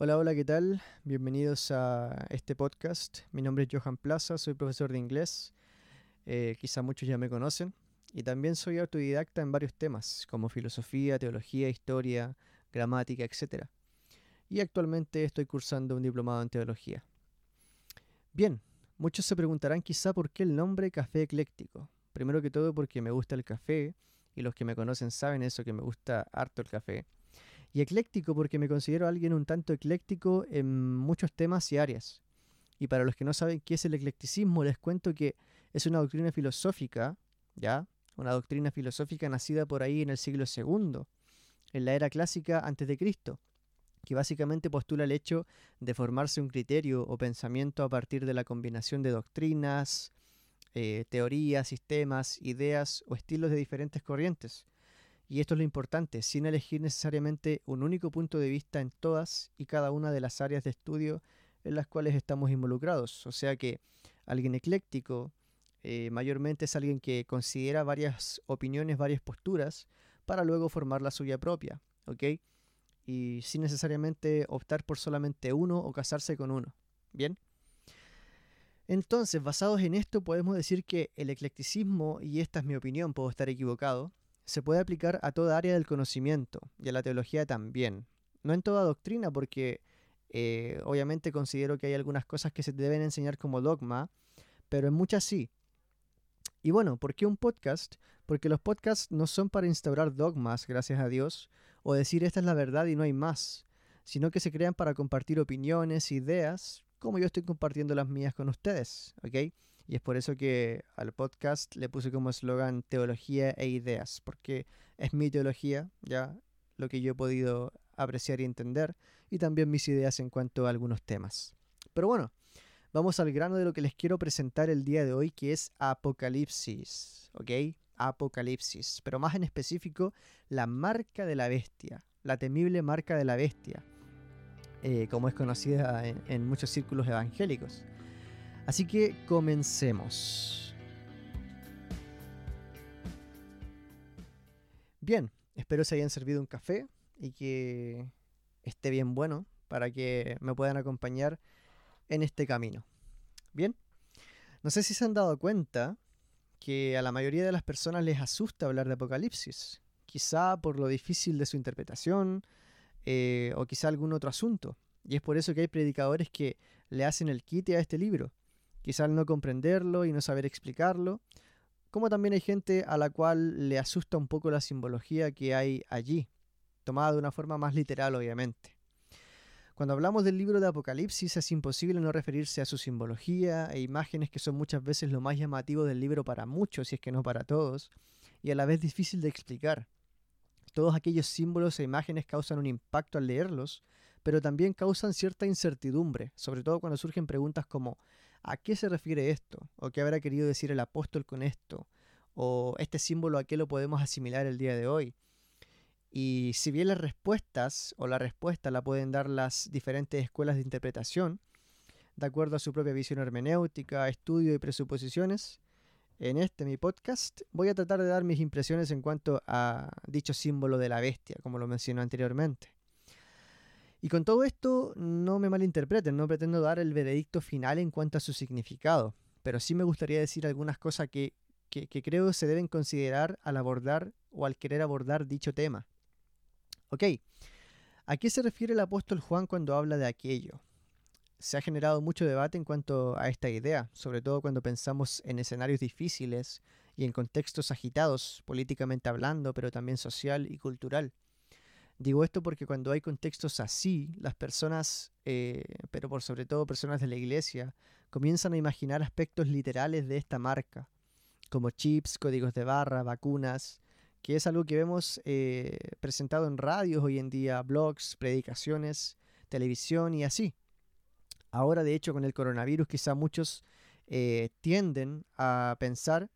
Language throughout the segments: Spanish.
Hola, hola, ¿qué tal? Bienvenidos a este podcast. Mi nombre es Johan Plaza, soy profesor de inglés. Eh, quizá muchos ya me conocen. Y también soy autodidacta en varios temas, como filosofía, teología, historia, gramática, etc. Y actualmente estoy cursando un diplomado en teología. Bien, muchos se preguntarán quizá por qué el nombre Café Ecléctico. Primero que todo porque me gusta el café, y los que me conocen saben eso, que me gusta harto el café. Y ecléctico porque me considero alguien un tanto ecléctico en muchos temas y áreas. Y para los que no saben qué es el eclecticismo, les cuento que es una doctrina filosófica, ¿ya? Una doctrina filosófica nacida por ahí en el siglo II, en la era clásica antes de Cristo, que básicamente postula el hecho de formarse un criterio o pensamiento a partir de la combinación de doctrinas, eh, teorías, sistemas, ideas o estilos de diferentes corrientes y esto es lo importante, sin elegir necesariamente un único punto de vista en todas y cada una de las áreas de estudio en las cuales estamos involucrados. O sea que alguien ecléctico eh, mayormente es alguien que considera varias opiniones, varias posturas, para luego formar la suya propia, ¿ok? Y sin necesariamente optar por solamente uno o casarse con uno. ¿Bien? Entonces, basados en esto, podemos decir que el eclecticismo, y esta es mi opinión, puedo estar equivocado, se puede aplicar a toda área del conocimiento y a la teología también. No en toda doctrina, porque eh, obviamente considero que hay algunas cosas que se deben enseñar como dogma, pero en muchas sí. Y bueno, ¿por qué un podcast? Porque los podcasts no son para instaurar dogmas, gracias a Dios, o decir esta es la verdad y no hay más, sino que se crean para compartir opiniones, ideas, como yo estoy compartiendo las mías con ustedes, ¿ok? Y es por eso que al podcast le puse como eslogan teología e ideas, porque es mi teología, ya lo que yo he podido apreciar y entender, y también mis ideas en cuanto a algunos temas. Pero bueno, vamos al grano de lo que les quiero presentar el día de hoy, que es Apocalipsis, ¿ok? Apocalipsis, pero más en específico, la marca de la bestia, la temible marca de la bestia, eh, como es conocida en muchos círculos evangélicos. Así que comencemos. Bien, espero se hayan servido un café y que esté bien bueno para que me puedan acompañar en este camino. Bien, no sé si se han dado cuenta que a la mayoría de las personas les asusta hablar de Apocalipsis, quizá por lo difícil de su interpretación eh, o quizá algún otro asunto. Y es por eso que hay predicadores que le hacen el quite a este libro quizá al no comprenderlo y no saber explicarlo, como también hay gente a la cual le asusta un poco la simbología que hay allí, tomada de una forma más literal obviamente. Cuando hablamos del libro de Apocalipsis es imposible no referirse a su simbología e imágenes que son muchas veces lo más llamativo del libro para muchos, y es que no para todos, y a la vez difícil de explicar. Todos aquellos símbolos e imágenes causan un impacto al leerlos, pero también causan cierta incertidumbre, sobre todo cuando surgen preguntas como ¿A qué se refiere esto? ¿O qué habrá querido decir el apóstol con esto? ¿O este símbolo a qué lo podemos asimilar el día de hoy? Y si bien las respuestas o la respuesta la pueden dar las diferentes escuelas de interpretación, de acuerdo a su propia visión hermenéutica, estudio y presuposiciones, en este mi podcast voy a tratar de dar mis impresiones en cuanto a dicho símbolo de la bestia, como lo mencioné anteriormente. Y con todo esto, no me malinterpreten, no pretendo dar el veredicto final en cuanto a su significado, pero sí me gustaría decir algunas cosas que, que, creo se deben considerar al abordar o al querer abordar dicho tema. Ok, ¿a qué se refiere el apóstol Juan cuando habla de aquello? Se ha generado mucho debate en cuanto a esta idea, sobre todo cuando pensamos en escenarios difíciles y en contextos agitados, políticamente hablando, pero también social y cultural. Digo esto porque cuando hay contextos así, las personas, eh, pero por sobre todo personas de la iglesia, comienzan a imaginar aspectos literales de esta marca, como chips, códigos de barra, vacunas, que es algo que vemos eh, presentado en radios hoy en día, blogs, predicaciones, televisión y así. Ahora, de hecho, con el coronavirus, quizá muchos eh, tienden a pensar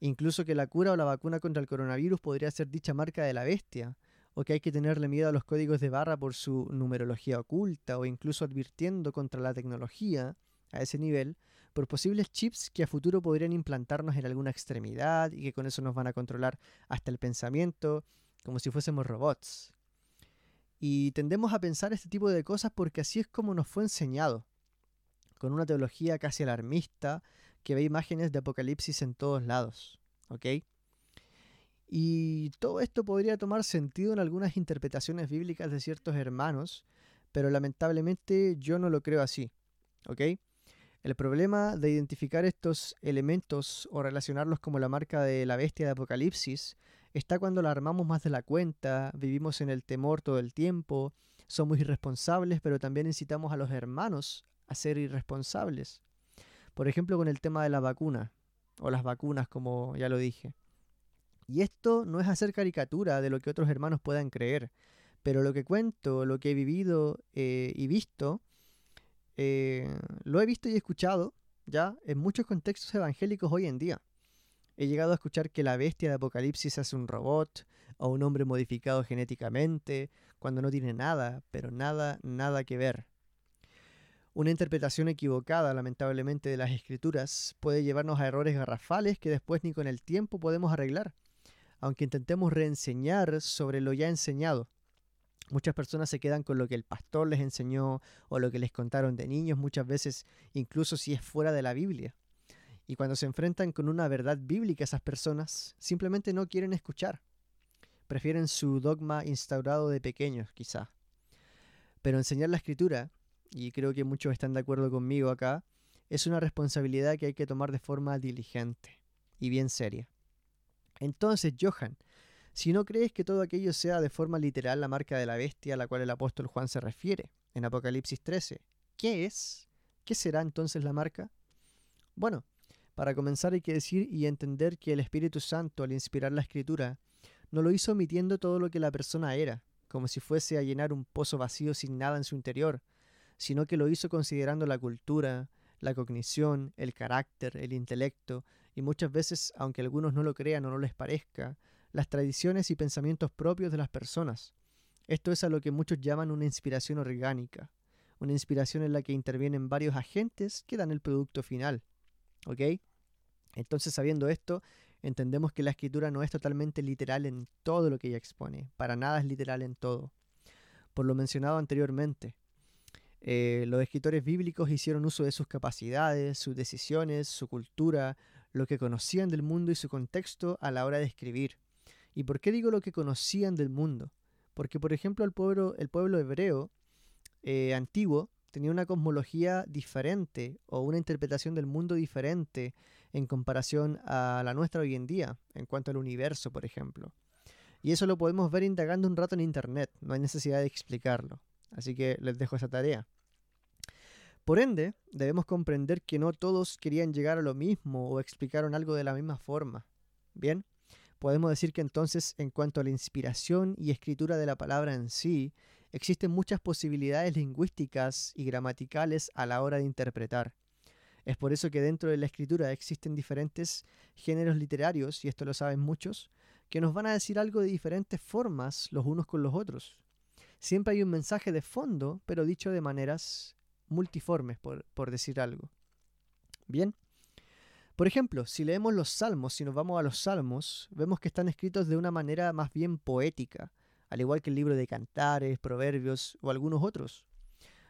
incluso que la cura o la vacuna contra el coronavirus podría ser dicha marca de la bestia, o que hay que tenerle miedo a los códigos de barra por su numerología oculta o incluso advirtiendo contra la tecnología a ese nivel por posibles chips que a futuro podrían implantarnos en alguna extremidad y que con eso nos van a controlar hasta el pensamiento como si fuésemos robots. Y tendemos a pensar este tipo de cosas porque así es como nos fue enseñado, con una teología casi alarmista que ve imágenes de Apocalipsis en todos lados. ¿Ok? Y todo esto podría tomar sentido en algunas interpretaciones bíblicas de ciertos hermanos, pero lamentablemente yo no lo creo así. ¿Ok? El problema de identificar estos elementos o relacionarlos como la marca de la bestia de Apocalipsis está cuando la armamos más de la cuenta, vivimos en el temor todo el tiempo, somos irresponsables, pero también incitamos a los hermanos a ser irresponsables. Por ejemplo, con el tema de la vacuna, o las vacunas, como ya lo dije. Y esto no es hacer caricatura de lo que otros hermanos puedan creer, pero lo que cuento, lo que he vivido eh, y visto, eh, lo he visto y escuchado ya en muchos contextos evangélicos hoy en día. He llegado a escuchar que la bestia de Apocalipsis es un robot o un hombre modificado genéticamente, cuando no tiene nada, pero nada, nada que ver. Una interpretación equivocada, lamentablemente, de las escrituras puede llevarnos a errores garrafales que después ni con el tiempo podemos arreglar, aunque intentemos reenseñar sobre lo ya enseñado. Muchas personas se quedan con lo que el pastor les enseñó o lo que les contaron de niños, muchas veces incluso si es fuera de la Biblia. Y cuando se enfrentan con una verdad bíblica esas personas, simplemente no quieren escuchar. Prefieren su dogma instaurado de pequeños, quizá. Pero enseñar la escritura, y creo que muchos están de acuerdo conmigo acá, es una responsabilidad que hay que tomar de forma diligente y bien seria. Entonces, Johan, si no crees que todo aquello sea de forma literal la marca de la bestia a la cual el apóstol Juan se refiere en Apocalipsis 13, ¿qué es? ¿Qué será entonces la marca? Bueno, para comenzar hay que decir y entender que el Espíritu Santo al inspirar la escritura no lo hizo omitiendo todo lo que la persona era, como si fuese a llenar un pozo vacío sin nada en su interior, sino que lo hizo considerando la cultura, la cognición, el carácter, el intelecto, y muchas veces, aunque algunos no lo crean o no les parezca, las tradiciones y pensamientos propios de las personas. Esto es a lo que muchos llaman una inspiración orgánica, una inspiración en la que intervienen varios agentes que dan el producto final. ¿Ok? Entonces, sabiendo esto, entendemos que la escritura no es totalmente literal en todo lo que ella expone, para nada es literal en todo. Por lo mencionado anteriormente, eh, los escritores bíblicos hicieron uso de sus capacidades, sus decisiones, su cultura, lo que conocían del mundo y su contexto a la hora de escribir. ¿Y por qué digo lo que conocían del mundo? Porque, por ejemplo, el pueblo, hebreo eh, antiguo tenía una cosmología diferente o una interpretación del mundo diferente en comparación a la nuestra hoy en día, en cuanto al universo, por ejemplo. Y eso lo podemos ver indagando un rato en Internet, no hay necesidad de explicarlo. Así que les dejo esa tarea. Por ende, debemos comprender que no todos querían llegar a lo mismo o explicaron algo de la misma forma. Bien, podemos decir que entonces, en cuanto a la inspiración y escritura de la palabra en sí, existen muchas posibilidades lingüísticas y gramaticales a la hora de interpretar. Es por eso que dentro de la escritura existen diferentes géneros literarios, y esto lo saben muchos, que nos van a decir algo de diferentes formas los unos con los otros. Siempre hay un mensaje de fondo, pero dicho de maneras multiformes, por, por decir algo. Bien. Por ejemplo, si leemos los salmos, si nos vamos a los salmos, vemos que están escritos de una manera más bien poética, al igual que el libro de Cantares, Proverbios o algunos otros,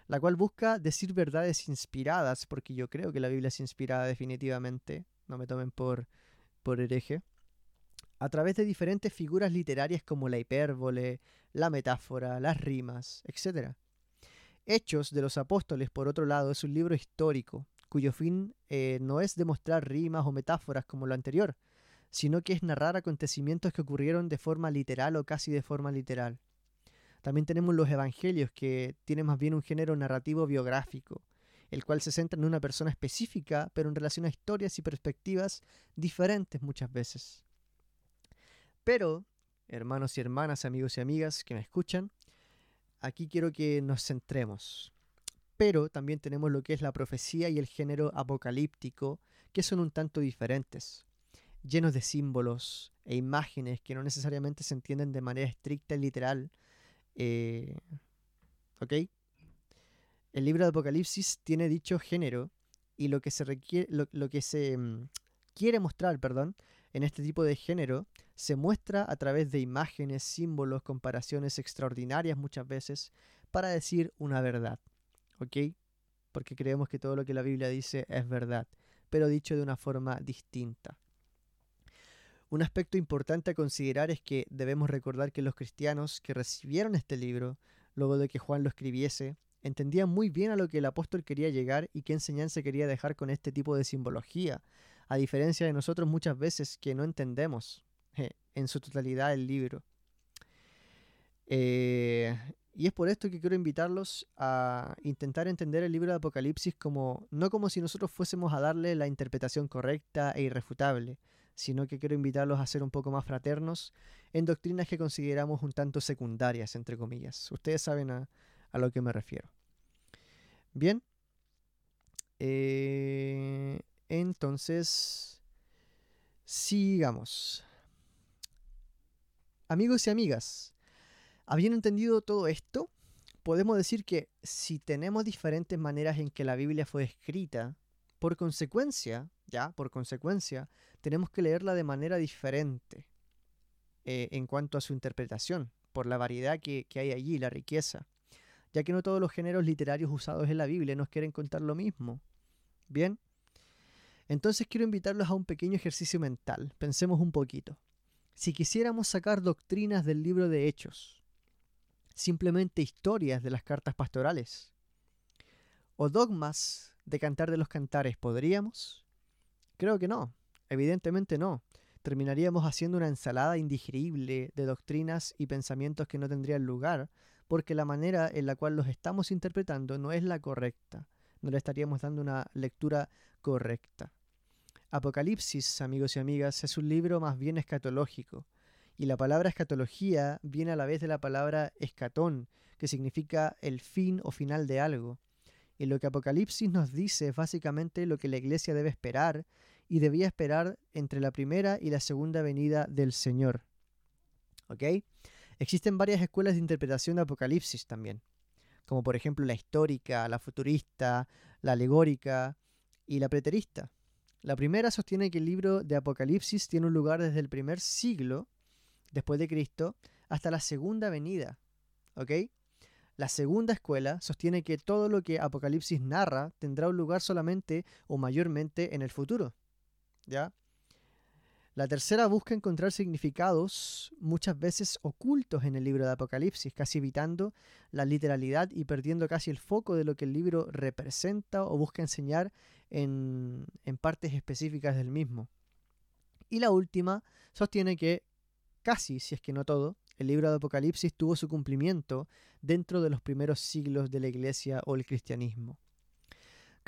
la cual busca decir verdades inspiradas, porque yo creo que la Biblia es inspirada definitivamente, no me tomen por, por hereje, a través de diferentes figuras literarias como la hipérbole, la metáfora, las rimas, etc. Hechos de los Apóstoles, por otro lado, es un libro histórico, cuyo fin eh, no es demostrar rimas o metáforas como lo anterior, sino que es narrar acontecimientos que ocurrieron de forma literal o casi de forma literal. También tenemos los evangelios, que tienen más bien un género narrativo biográfico, el cual se centra en una persona específica, pero en relación a historias y perspectivas diferentes muchas veces. Pero, hermanos y hermanas, amigos y amigas que me escuchan, aquí quiero que nos centremos. Pero también tenemos lo que es la profecía y el género apocalíptico, que son un tanto diferentes llenos de símbolos e imágenes que no necesariamente se entienden de manera estricta y literal. Eh, ¿Ok? El libro de Apocalipsis tiene dicho género y lo que se requiere, lo, que se mm, quiere mostrar, perdón, en este tipo de género se muestra a través de imágenes, símbolos, comparaciones extraordinarias muchas veces para decir una verdad. ¿Ok? Porque creemos que todo lo que la Biblia dice es verdad, pero dicho de una forma distinta. Un aspecto importante a considerar es que debemos recordar que los cristianos que recibieron este libro, luego de que Juan lo escribiese, entendían muy bien a lo que el apóstol quería llegar y qué enseñanza quería dejar con este tipo de simbología, a diferencia de nosotros muchas veces que no entendemos en su totalidad el libro. Eh, y es por esto que quiero invitarlos a intentar entender el libro de Apocalipsis como no como si nosotros fuésemos a darle la interpretación correcta e irrefutable, sino que quiero invitarlos a ser un poco más fraternos en doctrinas que consideramos un tanto secundarias, entre comillas. Ustedes saben a, a lo que me refiero. Bien. Eh, entonces, sigamos. Amigos y amigas, habiendo entendido todo esto, podemos decir que si tenemos diferentes maneras en que la Biblia fue escrita, por consecuencia, ya, por consecuencia, tenemos que leerla de manera diferente eh, en cuanto a su interpretación, por la variedad que hay allí, la riqueza ya que no todos los géneros literarios usados en la Biblia nos quieren contar lo mismo. Bien, entonces quiero invitarlos a un pequeño ejercicio mental. Pensemos un poquito. Si quisiéramos sacar doctrinas del libro de Hechos, simplemente historias de las cartas pastorales, o dogmas de cantar de los cantares, ¿podríamos? Creo que no, evidentemente no. Terminaríamos haciendo una ensalada indigerible de doctrinas y pensamientos que no tendrían lugar porque la manera en la cual los estamos interpretando no es la correcta, no le estaríamos dando una lectura correcta. Apocalipsis, amigos y amigas, es un libro más bien escatológico, y la palabra escatología viene a la vez de la palabra escatón, que significa el fin o final de algo. Y lo que Apocalipsis nos dice es básicamente lo que la iglesia debe esperar y debía esperar entre la primera y la segunda venida del Señor. ¿Ok? Existen varias escuelas de interpretación de Apocalipsis también, como por ejemplo la histórica, la futurista, la alegórica y la preterista. La primera sostiene que el libro de Apocalipsis tiene un lugar desde el primer siglo después de Cristo hasta la segunda venida. ¿Ok? La segunda escuela sostiene que todo lo que Apocalipsis narra tendrá un lugar solamente o mayormente en el futuro. ¿Ya? La tercera busca encontrar significados muchas veces ocultos en el libro de Apocalipsis, casi evitando la literalidad y perdiendo casi el foco de lo que el libro representa o busca enseñar en, partes específicas del mismo. Y la última sostiene que casi, si es que no todo, el libro de Apocalipsis tuvo su cumplimiento dentro de los primeros siglos de la iglesia o el cristianismo.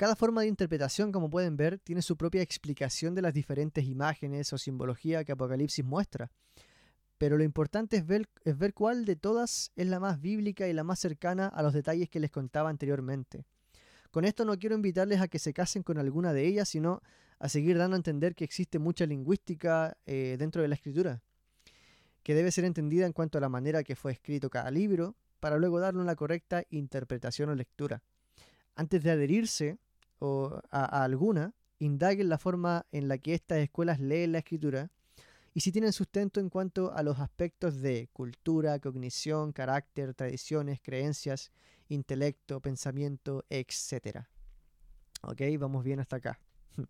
Cada forma de interpretación, como pueden ver, tiene su propia explicación de las diferentes imágenes o simbología que Apocalipsis muestra. Pero lo importante es ver, cuál de todas es la más bíblica y la más cercana a los detalles que les contaba anteriormente. Con esto no quiero invitarles a que se casen con alguna de ellas, sino a seguir dando a entender que existe mucha lingüística eh, dentro de la escritura, que debe ser entendida en cuanto a la manera que fue escrito cada libro, para luego darle una correcta interpretación o lectura. Antes de adherirse a, alguna, indaguen la forma en la que estas escuelas leen la escritura y si tienen sustento en cuanto a los aspectos de cultura, cognición, carácter, tradiciones, creencias, intelecto, pensamiento, etc. ¿Ok? Vamos bien hasta acá.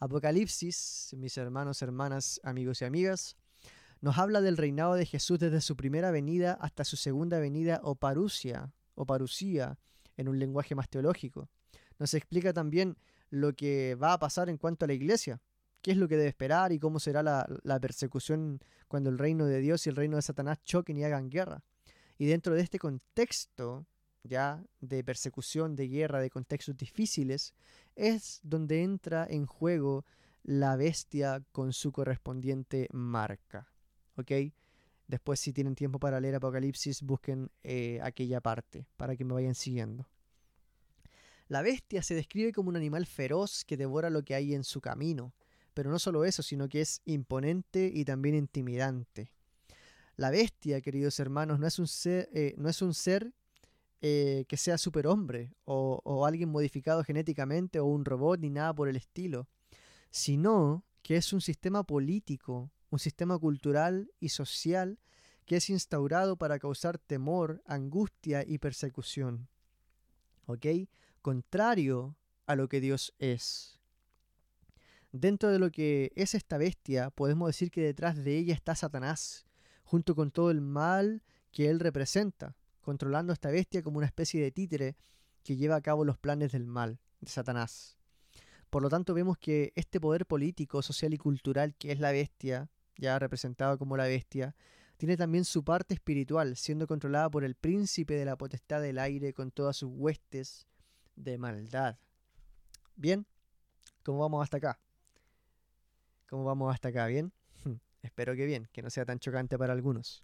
Apocalipsis, mis hermanos, hermanas, amigos y amigas, nos habla del reinado de Jesús desde su primera venida hasta su segunda venida o parusia, o parusía, en un lenguaje más teológico. Nos explica también lo que va a pasar en cuanto a la iglesia, qué es lo que debe esperar y cómo será la, persecución cuando el reino de Dios y el reino de Satanás choquen y hagan guerra. Y dentro de este contexto, ya de persecución, de guerra, de contextos difíciles, es donde entra en juego la bestia con su correspondiente marca. ¿Ok? Después, si tienen tiempo para leer Apocalipsis, busquen eh, aquella parte para que me vayan siguiendo. La bestia se describe como un animal feroz que devora lo que hay en su camino, pero no solo eso, sino que es imponente y también intimidante. La bestia, queridos hermanos, no es un ser, eh, no es un ser eh, que sea superhombre o, o alguien modificado genéticamente o un robot ni nada por el estilo, sino que es un sistema político un sistema cultural y social que es instaurado para causar temor, angustia y persecución. ¿Ok? Contrario a lo que Dios es. Dentro de lo que es esta bestia, podemos decir que detrás de ella está Satanás, junto con todo el mal que él representa, controlando esta bestia como una especie de títere que lleva a cabo los planes del mal, de Satanás. Por lo tanto, vemos que este poder político, social y cultural que es la bestia, ya representado como la bestia, tiene también su parte espiritual, siendo controlada por el príncipe de la potestad del aire con todas sus huestes de maldad. Bien, ¿cómo vamos hasta acá? ¿Cómo vamos hasta acá? ¿Bien? Espero que bien, que no sea tan chocante para algunos.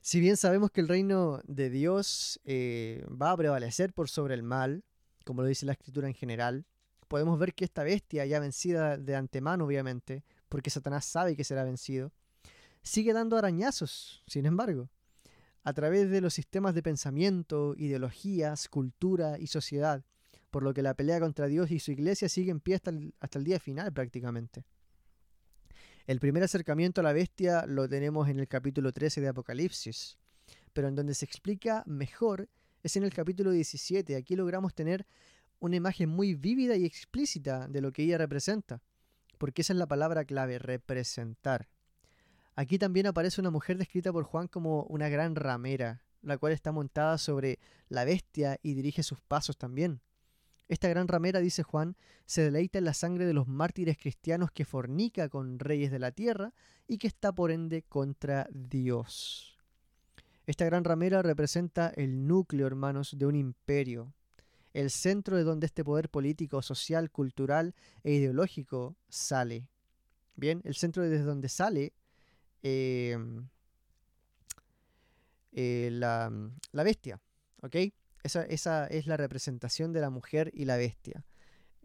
Si bien sabemos que el reino de Dios eh, va a prevalecer por sobre el mal, como lo dice la escritura en general, podemos ver que esta bestia, ya vencida de antemano obviamente, porque Satanás sabe que será vencido, sigue dando arañazos, sin embargo, a través de los sistemas de pensamiento, ideologías, cultura y sociedad, por lo que la pelea contra Dios y su iglesia sigue en pie hasta el, día final prácticamente. El primer acercamiento a la bestia lo tenemos en el capítulo 13 de Apocalipsis, pero en donde se explica mejor es en el capítulo 17. Aquí logramos tener una imagen muy vívida y explícita de lo que ella representa, porque esa es la palabra clave, representar. Aquí también aparece una mujer descrita por Juan como una gran ramera, la cual está montada sobre la bestia y dirige sus pasos también. Esta gran ramera, dice Juan, se deleita en la sangre de los mártires cristianos que fornica con reyes de la tierra y que está por ende contra Dios. Esta gran ramera representa el núcleo, hermanos, de un imperio, el centro de donde este poder político, social, cultural e ideológico sale. Bien, el centro desde donde sale Em, eh, la, la, bestia. ¿Ok? Esa, esa es la representación de la mujer y la bestia.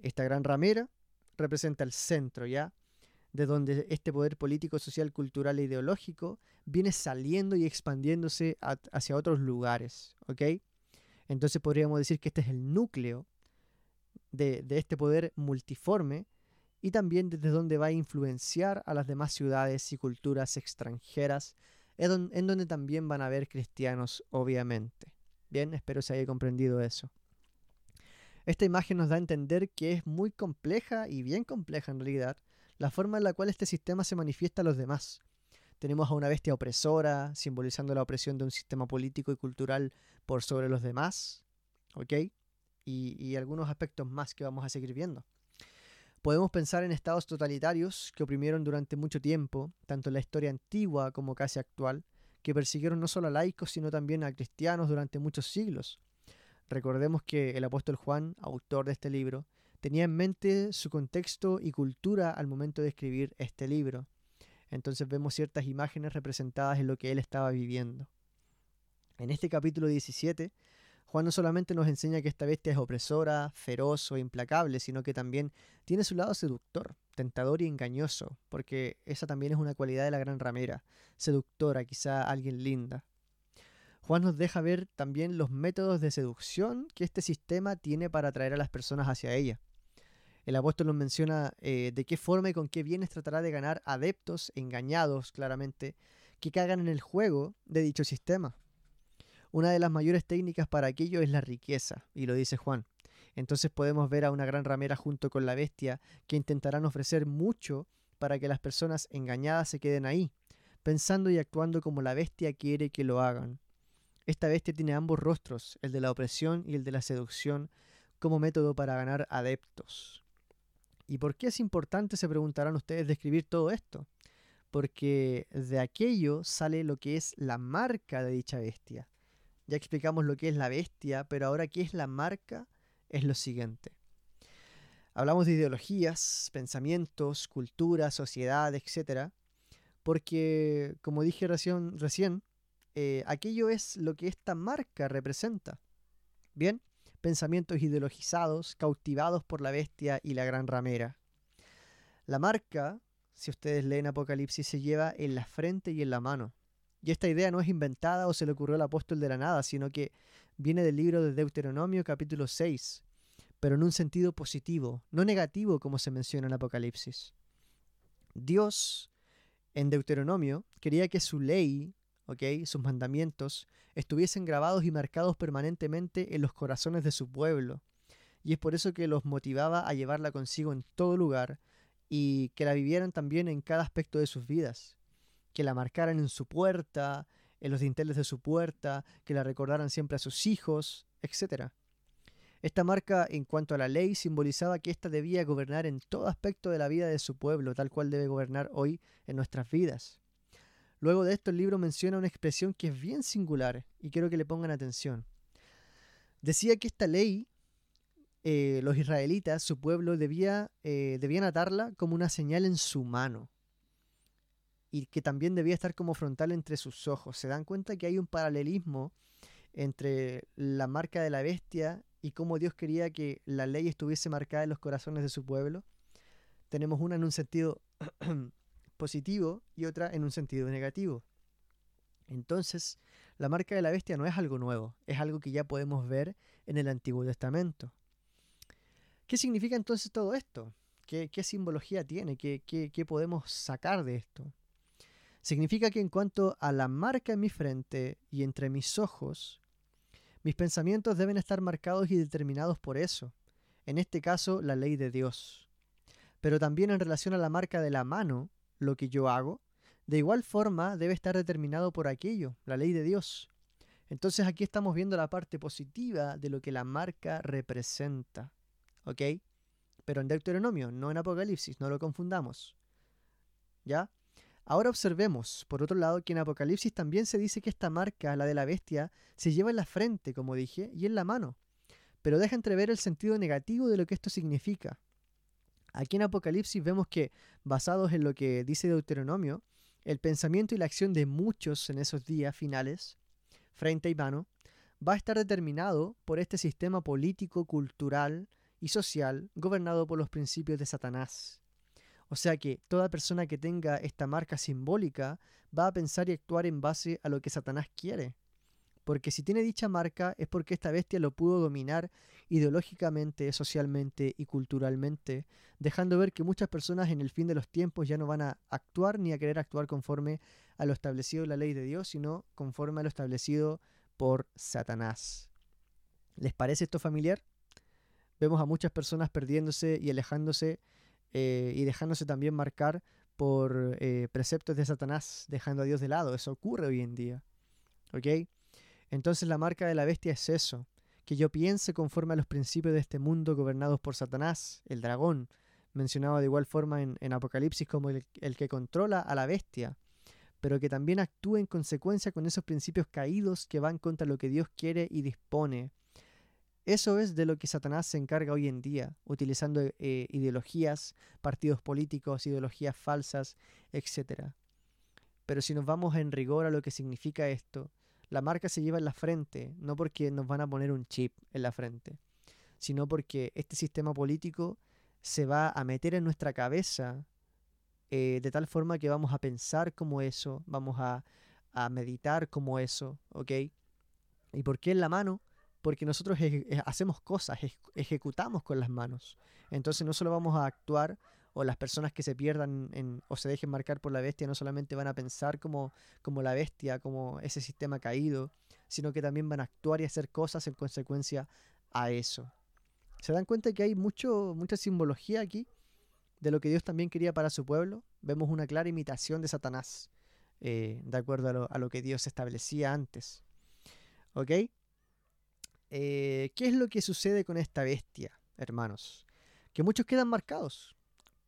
Esta gran ramera representa el centro, ¿ya? De donde este poder político, social, cultural e ideológico viene saliendo y expandiéndose hacia otros lugares, ¿ok? Entonces podríamos decir que este es el núcleo de, de este poder multiforme y también desde donde va a influenciar a las demás ciudades y culturas extranjeras, en donde también van a haber cristianos, obviamente. Bien, espero se haya comprendido eso. Esta imagen nos da a entender que es muy compleja y bien compleja en realidad la forma en la cual este sistema se manifiesta a los demás. Tenemos a una bestia opresora, simbolizando la opresión de un sistema político y cultural por sobre los demás, ¿ok? Y, y algunos aspectos más que vamos a seguir viendo. Podemos pensar en estados totalitarios que oprimieron durante mucho tiempo, tanto en la historia antigua como casi actual, que persiguieron no solo a laicos, sino también a cristianos durante muchos siglos. Recordemos que el apóstol Juan, autor de este libro, tenía en mente su contexto y cultura al momento de escribir este libro. Entonces vemos ciertas imágenes representadas en lo que él estaba viviendo. En este capítulo 17 Juan no solamente nos enseña que esta bestia es opresora, feroz o implacable, sino que también tiene su lado seductor, tentador y engañoso, porque esa también es una cualidad de la gran ramera, seductora, quizá alguien linda. Juan nos deja ver también los métodos de seducción que este sistema tiene para atraer a las personas hacia ella. El apóstol nos menciona eh, de qué forma y con qué bienes tratará de ganar adeptos engañados, claramente, que cagan en el juego de dicho sistema. Una de las mayores técnicas para aquello es la riqueza, y lo dice Juan. Entonces podemos ver a una gran ramera junto con la bestia que intentarán ofrecer mucho para que las personas engañadas se queden ahí, pensando y actuando como la bestia quiere que lo hagan. Esta bestia tiene ambos rostros, el de la opresión y el de la seducción, como método para ganar adeptos. ¿Y por qué es importante, se preguntarán ustedes, describir todo esto? Porque de aquello sale lo que es la marca de dicha bestia. Ya explicamos lo que es la bestia, pero ahora qué es la marca es lo siguiente. Hablamos de ideologías, pensamientos, cultura, sociedad, etc. Porque, como dije recién, recién eh, aquello es lo que esta marca representa. Bien, pensamientos ideologizados, cautivados por la bestia y la gran ramera. La marca, si ustedes leen Apocalipsis, se lleva en la frente y en la mano. Y esta idea no es inventada o se le ocurrió al apóstol de la nada, sino que viene del libro de Deuteronomio capítulo 6, pero en un sentido positivo, no negativo como se menciona en Apocalipsis. Dios En Deuteronomio quería que su ley, sus mandamientos, estuviesen grabados y marcados permanentemente en los corazones de su pueblo. Y es por eso que los motivaba a llevarla consigo en todo lugar y que la vivieran también en cada aspecto de sus vidas. Que la marcaran en su puerta, en los dinteles de su puerta, que la recordaran siempre a sus hijos, etc. Esta marca en cuanto a la ley simbolizaba que ésta debía gobernar en todo aspecto de la vida de su pueblo, tal cual debe gobernar hoy en nuestras vidas. Luego de esto el libro menciona una expresión que es bien singular y quiero que le pongan atención. Decía que esta ley, eh, los israelitas, su pueblo, debía, eh, debían atarla como una señal en su mano y que también debía estar como frontal entre sus ojos. Se dan cuenta que hay un paralelismo entre la marca de la bestia y cómo Dios quería que la ley estuviese marcada en los corazones de su pueblo. Tenemos una en un sentido positivo y otra en un sentido negativo. Entonces, la marca de la bestia no es algo nuevo, es algo que ya podemos ver en el Antiguo Testamento. ¿Qué significa entonces todo esto? ¿Qué, simbología tiene? ¿Qué, ¿Qué podemos sacar de esto? Significa que en cuanto a la marca en mi frente y entre mis ojos, mis pensamientos deben estar marcados y determinados por eso, en este caso la ley de Dios. Pero también en relación a la marca de la mano, lo que yo hago, de igual forma debe estar determinado por aquello, la ley de Dios. Entonces aquí estamos viendo la parte positiva de lo que la marca representa. ¿Ok? Pero en Deuteronomio, no en Apocalipsis, no lo confundamos. ¿Ya? Ahora observemos, por otro lado, que en Apocalipsis también se dice que esta marca, la de la bestia, se lleva en la frente, como dije, y en la mano, pero deja entrever el sentido negativo de lo que esto significa. Aquí en Apocalipsis vemos que, basados en lo que dice Deuteronomio, el pensamiento y la acción de muchos en esos días finales, frente y mano, va a estar determinado por este sistema político, cultural y social gobernado por los principios de Satanás. O sea que toda persona que tenga esta marca simbólica va a pensar y actuar en base a lo que Satanás quiere. Porque si tiene dicha marca es porque esta bestia lo pudo dominar ideológicamente, socialmente y culturalmente, dejando ver que muchas personas en el fin de los tiempos ya no van a actuar ni a querer actuar conforme a lo establecido en la ley de Dios, sino conforme a lo establecido por Satanás. ¿Les parece esto familiar? Vemos a muchas personas perdiéndose y alejándose eh, y dejándose también marcar por eh, preceptos de Satanás, dejando a Dios de lado. Eso ocurre hoy en día. Entonces la marca de la bestia es eso, que yo piense conforme a los principios de este mundo gobernados por Satanás, el dragón, mencionado de igual forma en, Apocalipsis como el, el que controla a la bestia, pero que también actúe en consecuencia con esos principios caídos que van contra lo que Dios quiere y dispone eso es de lo que Satanás se encarga hoy en día, utilizando eh, ideologías, partidos políticos, ideologías falsas, etc. Pero si nos vamos en rigor a lo que significa esto, la marca se lleva en la frente, no porque nos van a poner un chip en la frente, sino porque este sistema político se va a meter en nuestra cabeza eh, de tal forma que vamos a pensar como eso, vamos a, a meditar como eso, ¿ok? ¿Y por qué en la mano? Porque nosotros hacemos cosas, ejecutamos con las manos. Entonces no solo vamos a actuar o las personas que se pierdan o se dejen marcar por la bestia no solamente van a pensar como, como la bestia, como ese sistema caído, sino que también van a actuar y hacer cosas en consecuencia a eso. ¿Se dan cuenta que hay mucho, mucha simbología aquí de lo que Dios también quería para su pueblo? Vemos una clara imitación de Satanás, eh, de acuerdo a lo, a lo que Dios establecía antes. ¿Ok? Eh, ¿Qué es lo que sucede con esta bestia, hermanos? Que muchos quedan marcados,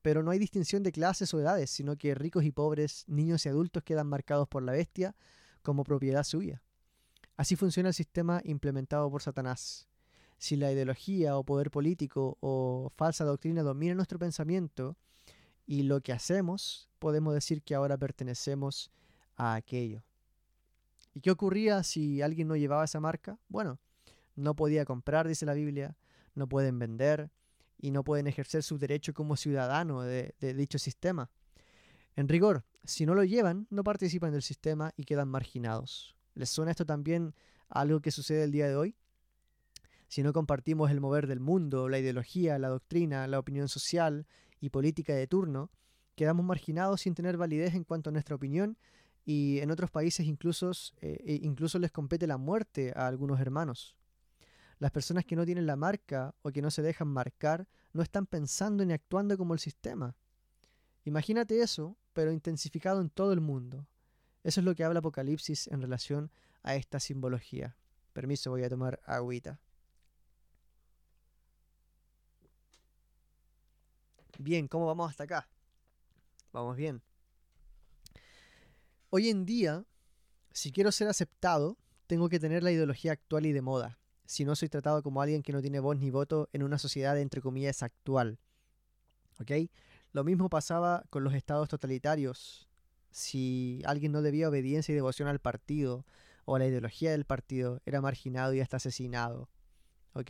pero no hay distinción de clases o edades, sino que ricos y pobres, niños y adultos quedan marcados por la bestia como propiedad suya. Así funciona el sistema implementado por Satanás. Si la ideología o poder político o falsa doctrina domina nuestro pensamiento y lo que hacemos, podemos decir que ahora pertenecemos a aquello. ¿Y qué ocurría si alguien no llevaba esa marca? Bueno, no podía comprar, dice la Biblia, no pueden vender y no pueden ejercer su derecho como ciudadano de, dicho sistema. En rigor, si no lo llevan, no participan del sistema y quedan marginados. ¿Les suena esto también a algo que sucede el día de hoy? Si no compartimos el mover del mundo, la ideología, la doctrina, la opinión social y política de turno, quedamos marginados sin tener validez en cuanto a nuestra opinión y en otros países eh, e incluso les compete la muerte a algunos hermanos. Las personas que no tienen la marca o que no se dejan marcar no están pensando ni actuando como el sistema. Imagínate eso, pero intensificado en todo el mundo. Eso es lo que habla Apocalipsis en relación a esta simbología. Permiso, voy a tomar agüita. Bien, ¿cómo vamos hasta acá? Vamos bien. Hoy en día, si quiero ser aceptado, tengo que tener la ideología actual y de moda. Si no, soy tratado como alguien que no tiene voz ni voto en una sociedad entre comillas actual. ¿Ok? Lo mismo pasaba con los estados totalitarios. Si alguien no debía obediencia y devoción al partido o a la ideología del partido, era marginado y hasta asesinado. ¿Ok?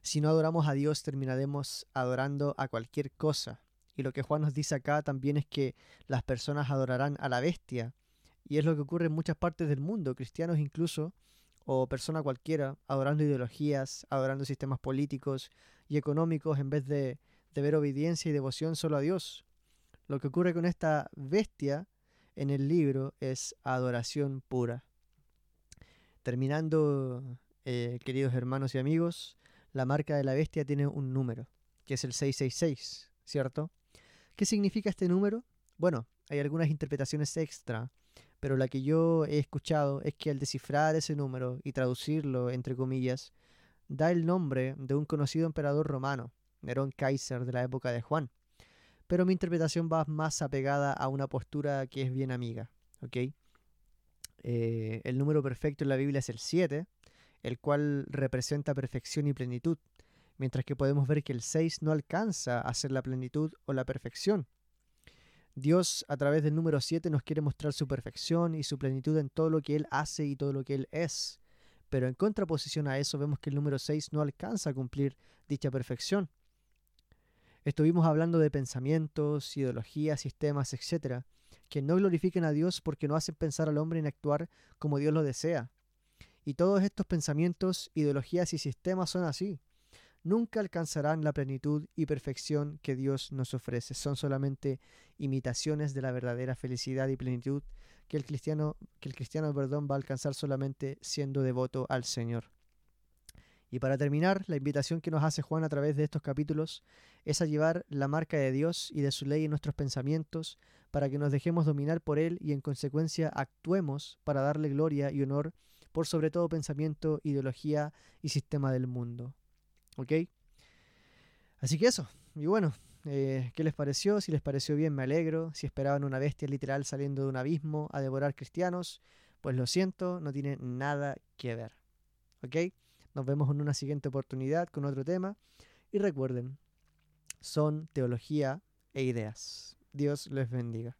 Si no adoramos a Dios, terminaremos adorando a cualquier cosa. Y lo que Juan nos dice acá también es que las personas adorarán a la bestia. Y es lo que ocurre en muchas partes del mundo, cristianos incluso, o persona cualquiera, adorando ideologías, adorando sistemas políticos y económicos en vez de ver obediencia y devoción solo a Dios. Lo que ocurre con esta bestia en el libro es adoración pura. Terminando, eh, queridos hermanos y amigos, la marca de la bestia tiene un número, que es el 666, ¿cierto? ¿Qué significa este número? Bueno, hay algunas interpretaciones extra, pero la que yo he escuchado es que al descifrar ese número y traducirlo, entre comillas, da el nombre de un conocido emperador romano, Nerón Kaiser de la época de Juan. Pero mi interpretación va más apegada a una postura que es bien amiga, ¿ok? Eh, el número perfecto en la Biblia es el 7, el cual representa perfección y plenitud, mientras que podemos ver que el 6 no alcanza a ser la plenitud o la perfección. Dios a través del número 7 nos quiere mostrar su perfección y su plenitud en todo lo que Él hace y todo lo que Él es. Pero en contraposición a eso vemos que el número 6 no alcanza a cumplir dicha perfección. Estuvimos hablando de pensamientos, ideologías, sistemas, etc., que no glorifiquen a Dios porque no hacen pensar al hombre en actuar como Dios lo desea. Y todos estos pensamientos, ideologías y sistemas son así. Nunca alcanzarán la plenitud y perfección que Dios nos ofrece. Son solamente imitaciones de la verdadera felicidad y plenitud que el cristiano, que el cristiano perdón, va a alcanzar solamente siendo devoto al Señor. Y para terminar, la invitación que nos hace Juan a través de estos capítulos es a llevar la marca de Dios y de su ley en nuestros pensamientos para que nos dejemos dominar por Él y en consecuencia actuemos para darle gloria y honor por sobre todo pensamiento, ideología y sistema del mundo. ¿Ok? Así que eso. Y bueno, eh, ¿qué les pareció? Si les pareció bien, me alegro. Si esperaban una bestia literal saliendo de un abismo a devorar cristianos, pues lo siento, no tiene nada que ver. ¿Ok? Nos vemos en una siguiente oportunidad con otro tema. Y recuerden, son teología e ideas. Dios les bendiga.